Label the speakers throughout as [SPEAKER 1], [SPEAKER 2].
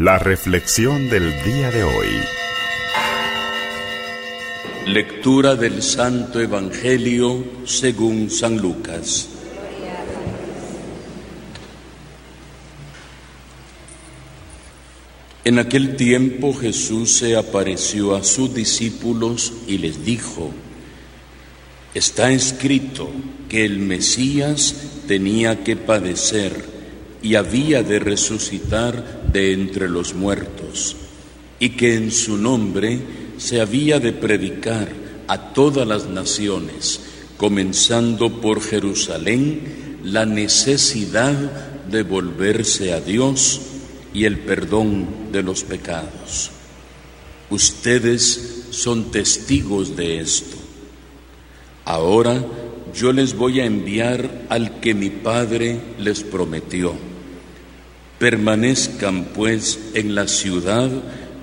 [SPEAKER 1] La reflexión del día de hoy.
[SPEAKER 2] Lectura del Santo Evangelio según San Lucas. En aquel tiempo Jesús se apareció a sus discípulos y les dijo, Está escrito que el Mesías tenía que padecer y había de resucitar de entre los muertos, y que en su nombre se había de predicar a todas las naciones, comenzando por Jerusalén, la necesidad de volverse a Dios y el perdón de los pecados. Ustedes son testigos de esto. Ahora yo les voy a enviar al que mi Padre les prometió. Permanezcan pues en la ciudad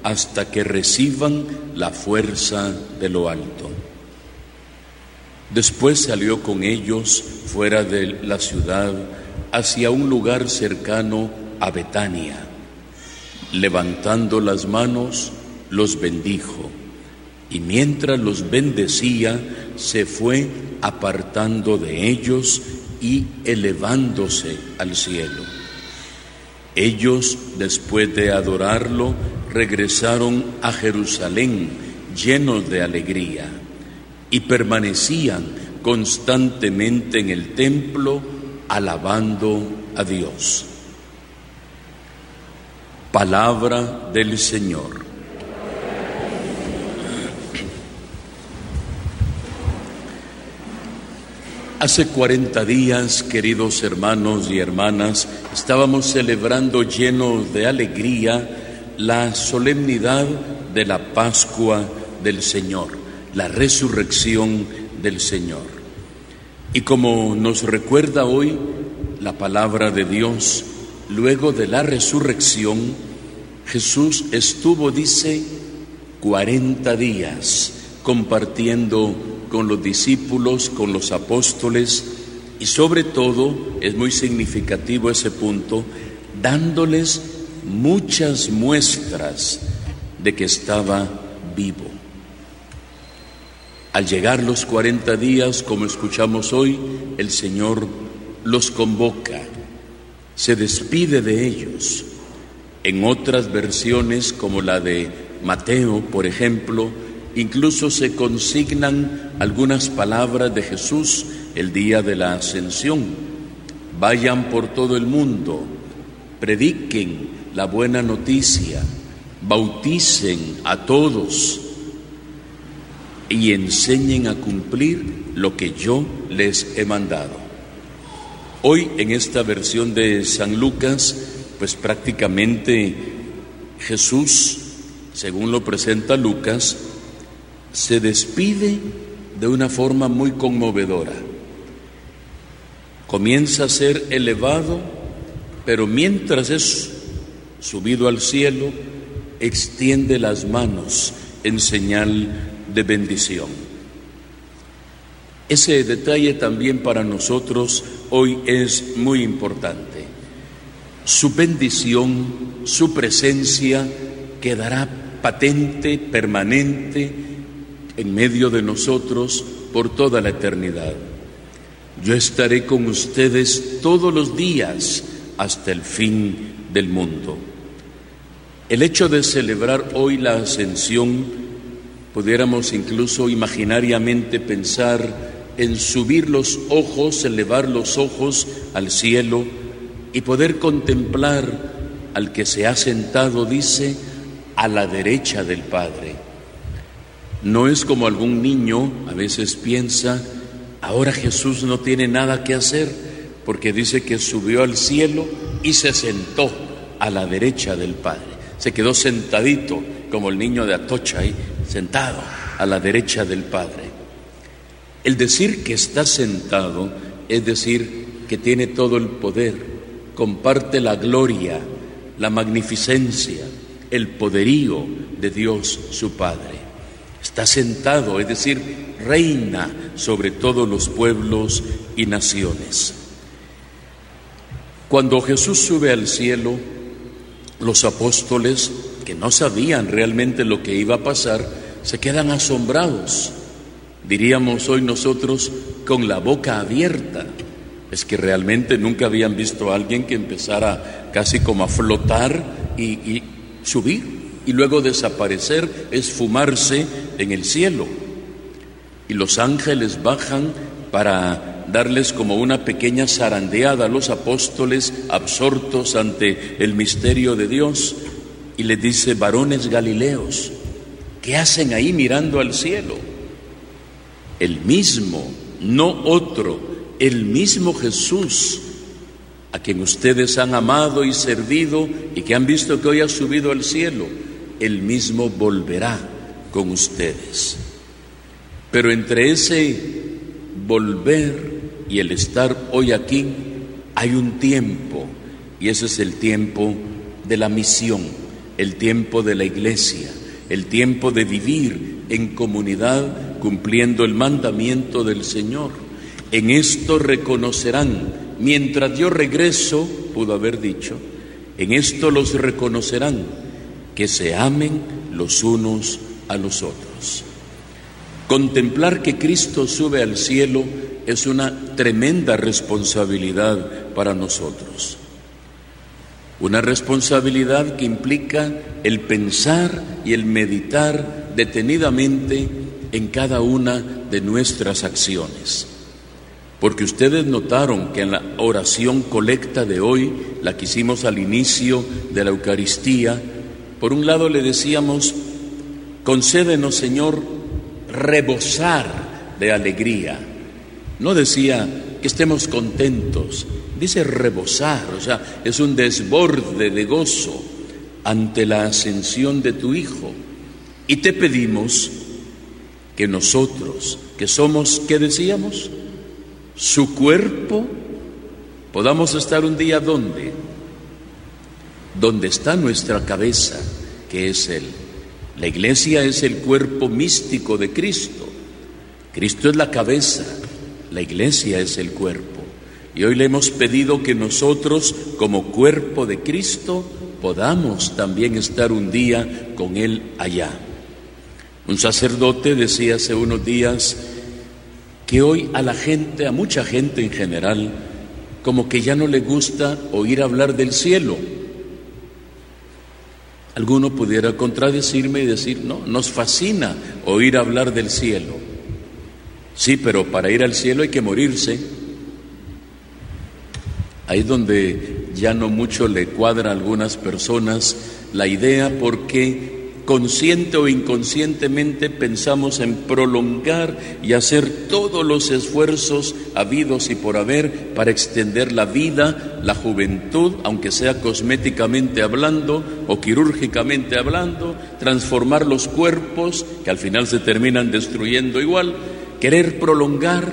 [SPEAKER 2] hasta que reciban la fuerza de lo alto. Después salió con ellos fuera de la ciudad hacia un lugar cercano a Betania. Levantando las manos, los bendijo y mientras los bendecía, se fue apartando de ellos y elevándose al cielo. Ellos, después de adorarlo, regresaron a Jerusalén llenos de alegría y permanecían constantemente en el templo alabando a Dios. Palabra del Señor. Hace 40 días, queridos hermanos y hermanas, estábamos celebrando llenos de alegría la solemnidad de la Pascua del Señor, la resurrección del Señor. Y como nos recuerda hoy la palabra de Dios, luego de la resurrección, Jesús estuvo, dice, 40 días compartiendo con los discípulos, con los apóstoles y sobre todo, es muy significativo ese punto, dándoles muchas muestras de que estaba vivo. Al llegar los 40 días, como escuchamos hoy, el Señor los convoca, se despide de ellos. En otras versiones, como la de Mateo, por ejemplo, Incluso se consignan algunas palabras de Jesús el día de la ascensión. Vayan por todo el mundo, prediquen la buena noticia, bauticen a todos y enseñen a cumplir lo que yo les he mandado. Hoy en esta versión de San Lucas, pues prácticamente Jesús, según lo presenta Lucas, se despide de una forma muy conmovedora. Comienza a ser elevado, pero mientras es subido al cielo, extiende las manos en señal de bendición. Ese detalle también para nosotros hoy es muy importante. Su bendición, su presencia quedará patente, permanente, en medio de nosotros por toda la eternidad. Yo estaré con ustedes todos los días hasta el fin del mundo. El hecho de celebrar hoy la ascensión, pudiéramos incluso imaginariamente pensar en subir los ojos, elevar los ojos al cielo y poder contemplar al que se ha sentado, dice, a la derecha del Padre. No es como algún niño a veces piensa, ahora Jesús no tiene nada que hacer porque dice que subió al cielo y se sentó a la derecha del Padre. Se quedó sentadito como el niño de Atocha ahí, sentado a la derecha del Padre. El decir que está sentado es decir que tiene todo el poder, comparte la gloria, la magnificencia, el poderío de Dios su Padre. Está sentado, es decir, reina sobre todos los pueblos y naciones. Cuando Jesús sube al cielo, Los apóstoles, que no sabían realmente lo que iba a pasar, se quedan asombrados. Diríamos hoy nosotros con la boca abierta. Es que realmente nunca habían visto a alguien que empezara casi como a flotar y, subir y luego desaparecer, esfumarse en el cielo. Y los ángeles bajan para darles como una pequeña zarandeada a los apóstoles absortos ante el misterio de Dios y les dice, varones galileos, ¿qué hacen ahí mirando al cielo? El mismo, no otro, el mismo Jesús a quien ustedes han amado y servido y que han visto que hoy ha subido al cielo, el mismo volverá con ustedes. Pero entre ese volver y el estar hoy aquí hay un tiempo y ese es el tiempo de la misión, el tiempo de la iglesia, el tiempo de vivir en comunidad cumpliendo el mandamiento del Señor. En esto reconocerán, mientras yo regreso, pudo haber dicho, en esto los reconocerán, que se amen los unos a los otros. Contemplar que Cristo sube al cielo es una tremenda responsabilidad para nosotros. Una responsabilidad que implica el pensar y el meditar detenidamente en cada una de nuestras acciones. Porque ustedes notaron que en la oración colecta de hoy, la que hicimos al inicio de la Eucaristía, por un lado le decíamos, concédenos Señor rebosar de alegría. No decía que estemos contentos, dice rebosar, o sea, es un desborde de gozo ante la ascensión de tu Hijo. Y te pedimos que nosotros, que somos, ¿qué decíamos? Su cuerpo, podamos estar un día donde, donde está nuestra cabeza, que es Él la iglesia es el cuerpo místico de Cristo. Cristo es la cabeza, la iglesia es el cuerpo. Y hoy le hemos pedido que nosotros, como cuerpo de Cristo, podamos también estar un día con Él allá. Un sacerdote decía hace unos días que hoy a la gente, a mucha gente en general, como que ya no le gusta oír hablar del cielo Alguno pudiera contradecirme y decir, no, nos fascina oír hablar del cielo. Sí, pero para ir al cielo hay que morirse. Ahí es donde ya no mucho le cuadra a algunas personas la idea porque consciente o inconscientemente pensamos en prolongar y hacer todos los esfuerzos habidos y por haber para extender la vida, la juventud, aunque sea cosméticamente hablando o quirúrgicamente hablando, transformar los cuerpos que al final se terminan destruyendo igual, querer prolongar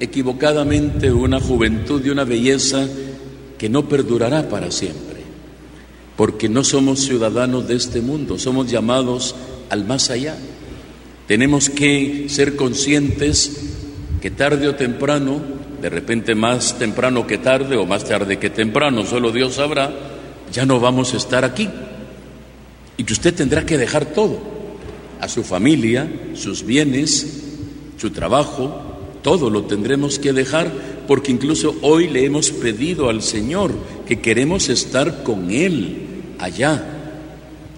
[SPEAKER 2] equivocadamente una juventud y una belleza que no perdurará para siempre porque no somos ciudadanos de este mundo, somos llamados al más allá. Tenemos que ser conscientes que tarde o temprano, de repente más temprano que tarde o más tarde que temprano, solo Dios sabrá, ya no vamos a estar aquí. Y que usted tendrá que dejar todo, a su familia, sus bienes, su trabajo, todo lo tendremos que dejar porque incluso hoy le hemos pedido al Señor que queremos estar con Él allá.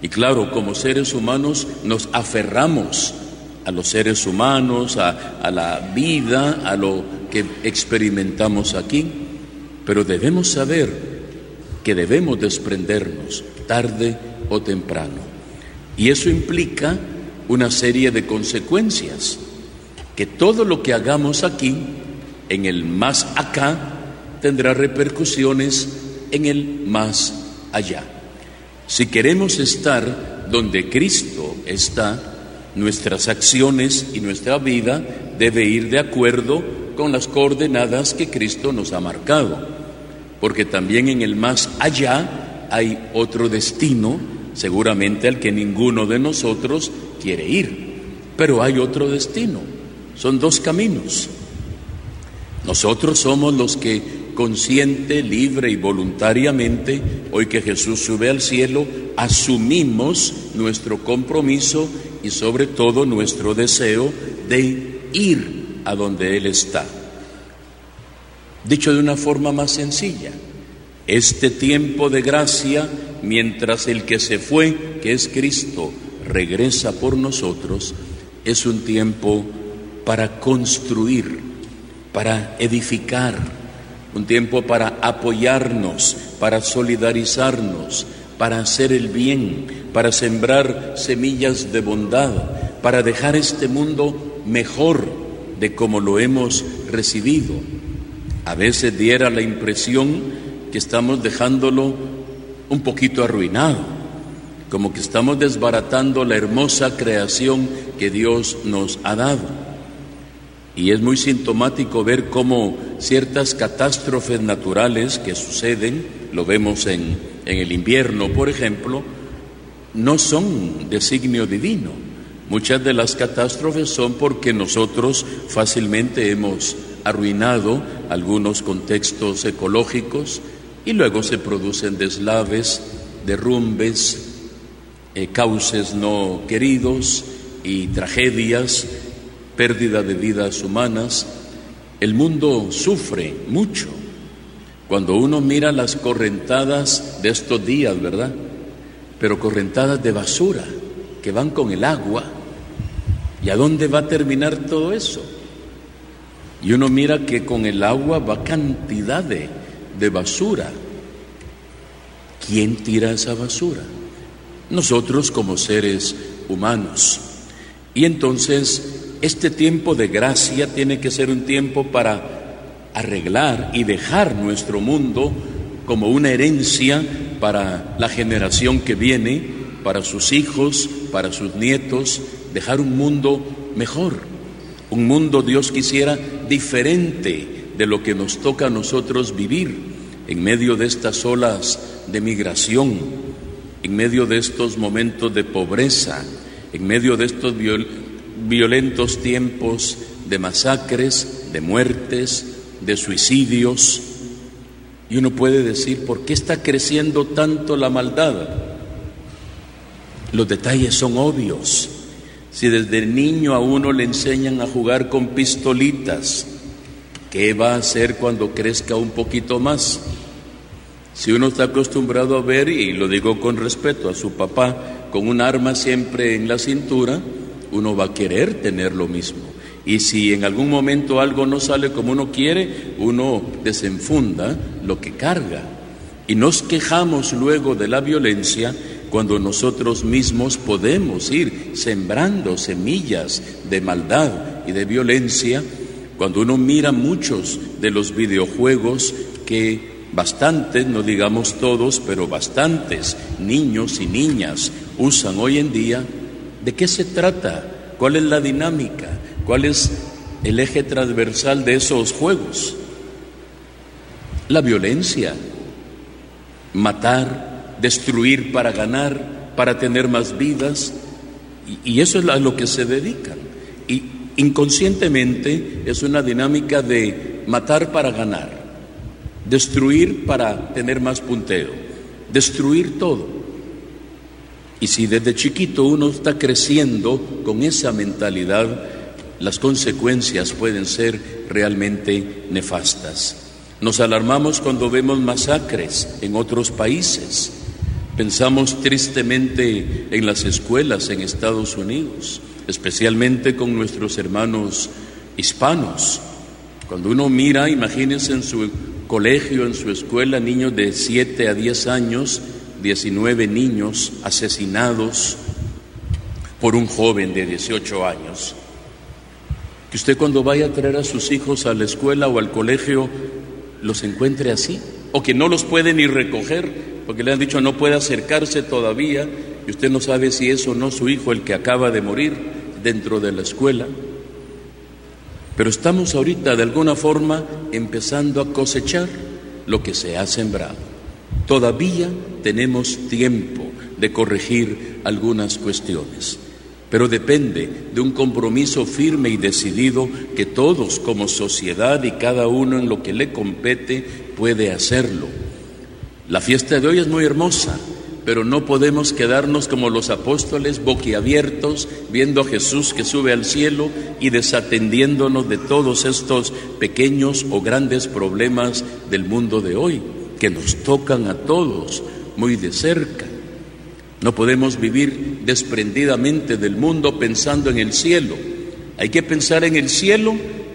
[SPEAKER 2] Y claro, como seres humanos nos aferramos a los seres humanos, a, a, la vida, a lo que experimentamos aquí, pero debemos saber que debemos desprendernos tarde o temprano. Y eso implica una serie de consecuencias, que todo lo que hagamos aquí, en el más acá, tendrá repercusiones en el más allá. Si queremos estar donde Cristo está, nuestras acciones y nuestra vida debe ir de acuerdo con las coordenadas que Cristo nos ha marcado, porque también en el más allá hay otro destino, seguramente al que ninguno de nosotros quiere ir, pero hay otro destino, son dos caminos. Nosotros somos los que consciente, libre y voluntariamente, hoy que Jesús sube al cielo, asumimos nuestro compromiso y sobre todo nuestro deseo de ir a donde Él está. Dicho de una forma más sencilla, este tiempo de gracia, mientras el que se fue, que es Cristo, regresa por nosotros, es un tiempo para construir, para edificar, un tiempo para apoyarnos, para solidarizarnos, para hacer el bien, para sembrar semillas de bondad, para dejar este mundo mejor de como lo hemos recibido. A veces diera la impresión que estamos dejándolo un poquito arruinado, como que estamos desbaratando la hermosa creación que Dios nos ha dado. Y es muy sintomático ver cómo ciertas catástrofes naturales que suceden, lo vemos en, en el invierno, por ejemplo, no son designio divino. Muchas de las catástrofes son porque nosotros fácilmente hemos arruinado algunos contextos ecológicos y luego se producen deslaves, derrumbes, eh, cauces no queridos y tragedias pérdida de vidas humanas, el mundo sufre mucho. Cuando uno mira las correntadas de estos días, ¿verdad? Pero correntadas de basura que van con el agua. ¿Y a dónde va a terminar todo eso? Y uno mira que con el agua va cantidad de, de basura. ¿Quién tira esa basura? Nosotros como seres humanos. Y entonces este tiempo de gracia tiene que ser un tiempo para arreglar y dejar nuestro mundo como una herencia para la generación que viene, para sus hijos, para sus nietos, dejar un mundo mejor, un mundo Dios quisiera diferente de lo que nos toca a nosotros vivir en medio de estas olas de migración, en medio de estos momentos de pobreza, en medio de estos violentos tiempos de masacres, de muertes, de suicidios. Y uno puede decir, ¿por qué está creciendo tanto la maldad? Los detalles son obvios. Si desde niño a uno le enseñan a jugar con pistolitas, ¿qué va a hacer cuando crezca un poquito más? Si uno está acostumbrado a ver, y lo digo con respeto, a su papá con un arma siempre en la cintura, uno va a querer tener lo mismo. Y si en algún momento algo no sale como uno quiere, uno desenfunda lo que carga. Y nos quejamos luego de la violencia cuando nosotros mismos podemos ir sembrando semillas de maldad y de violencia, cuando uno mira muchos de los videojuegos que bastantes, no digamos todos, pero bastantes niños y niñas usan hoy en día, ¿De qué se trata? ¿Cuál es la dinámica? ¿Cuál es el eje transversal de esos juegos? La violencia, matar, destruir para ganar, para tener más vidas, y, eso es a lo que se dedican. Y inconscientemente es una dinámica de matar para ganar, destruir para tener más punteo, destruir todo. Y si desde chiquito uno está creciendo con esa mentalidad, las consecuencias pueden ser realmente nefastas. Nos alarmamos cuando vemos masacres en otros países. Pensamos tristemente en las escuelas en Estados Unidos, especialmente con nuestros hermanos hispanos. Cuando uno mira, imagínense en su colegio, en su escuela, niños de 7 a 10 años 19 niños asesinados por un joven de 18 años. Que usted cuando vaya a traer a sus hijos a la escuela o al colegio los encuentre así, o que no los puede ni recoger, porque le han dicho no puede acercarse todavía, y usted no sabe si es o no su hijo el que acaba de morir dentro de la escuela. Pero estamos ahorita de alguna forma empezando a cosechar lo que se ha sembrado. Todavía tenemos tiempo de corregir algunas cuestiones, pero depende de un compromiso firme y decidido que todos como sociedad y cada uno en lo que le compete puede hacerlo. La fiesta de hoy es muy hermosa, pero no podemos quedarnos como los apóstoles boquiabiertos viendo a Jesús que sube al cielo y desatendiéndonos de todos estos pequeños o grandes problemas del mundo de hoy que nos tocan a todos muy de cerca. No podemos vivir desprendidamente del mundo pensando en el cielo. Hay que pensar en el cielo,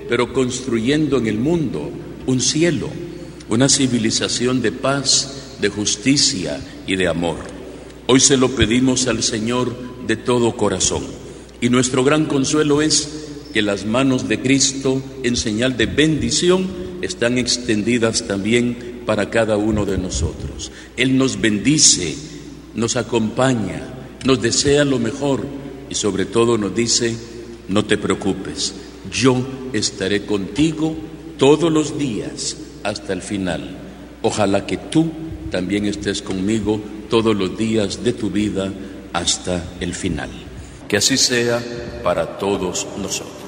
[SPEAKER 2] pero construyendo en el mundo un cielo, una civilización de paz, de justicia y de amor. Hoy se lo pedimos al Señor de todo corazón. Y nuestro gran consuelo es que las manos de Cristo en señal de bendición están extendidas también para cada uno de nosotros. Él nos bendice nos acompaña, nos desea lo mejor y sobre todo nos dice, no te preocupes, yo estaré contigo todos los días hasta el final. Ojalá que tú también estés conmigo todos los días de tu vida hasta el final. Que así sea para todos nosotros.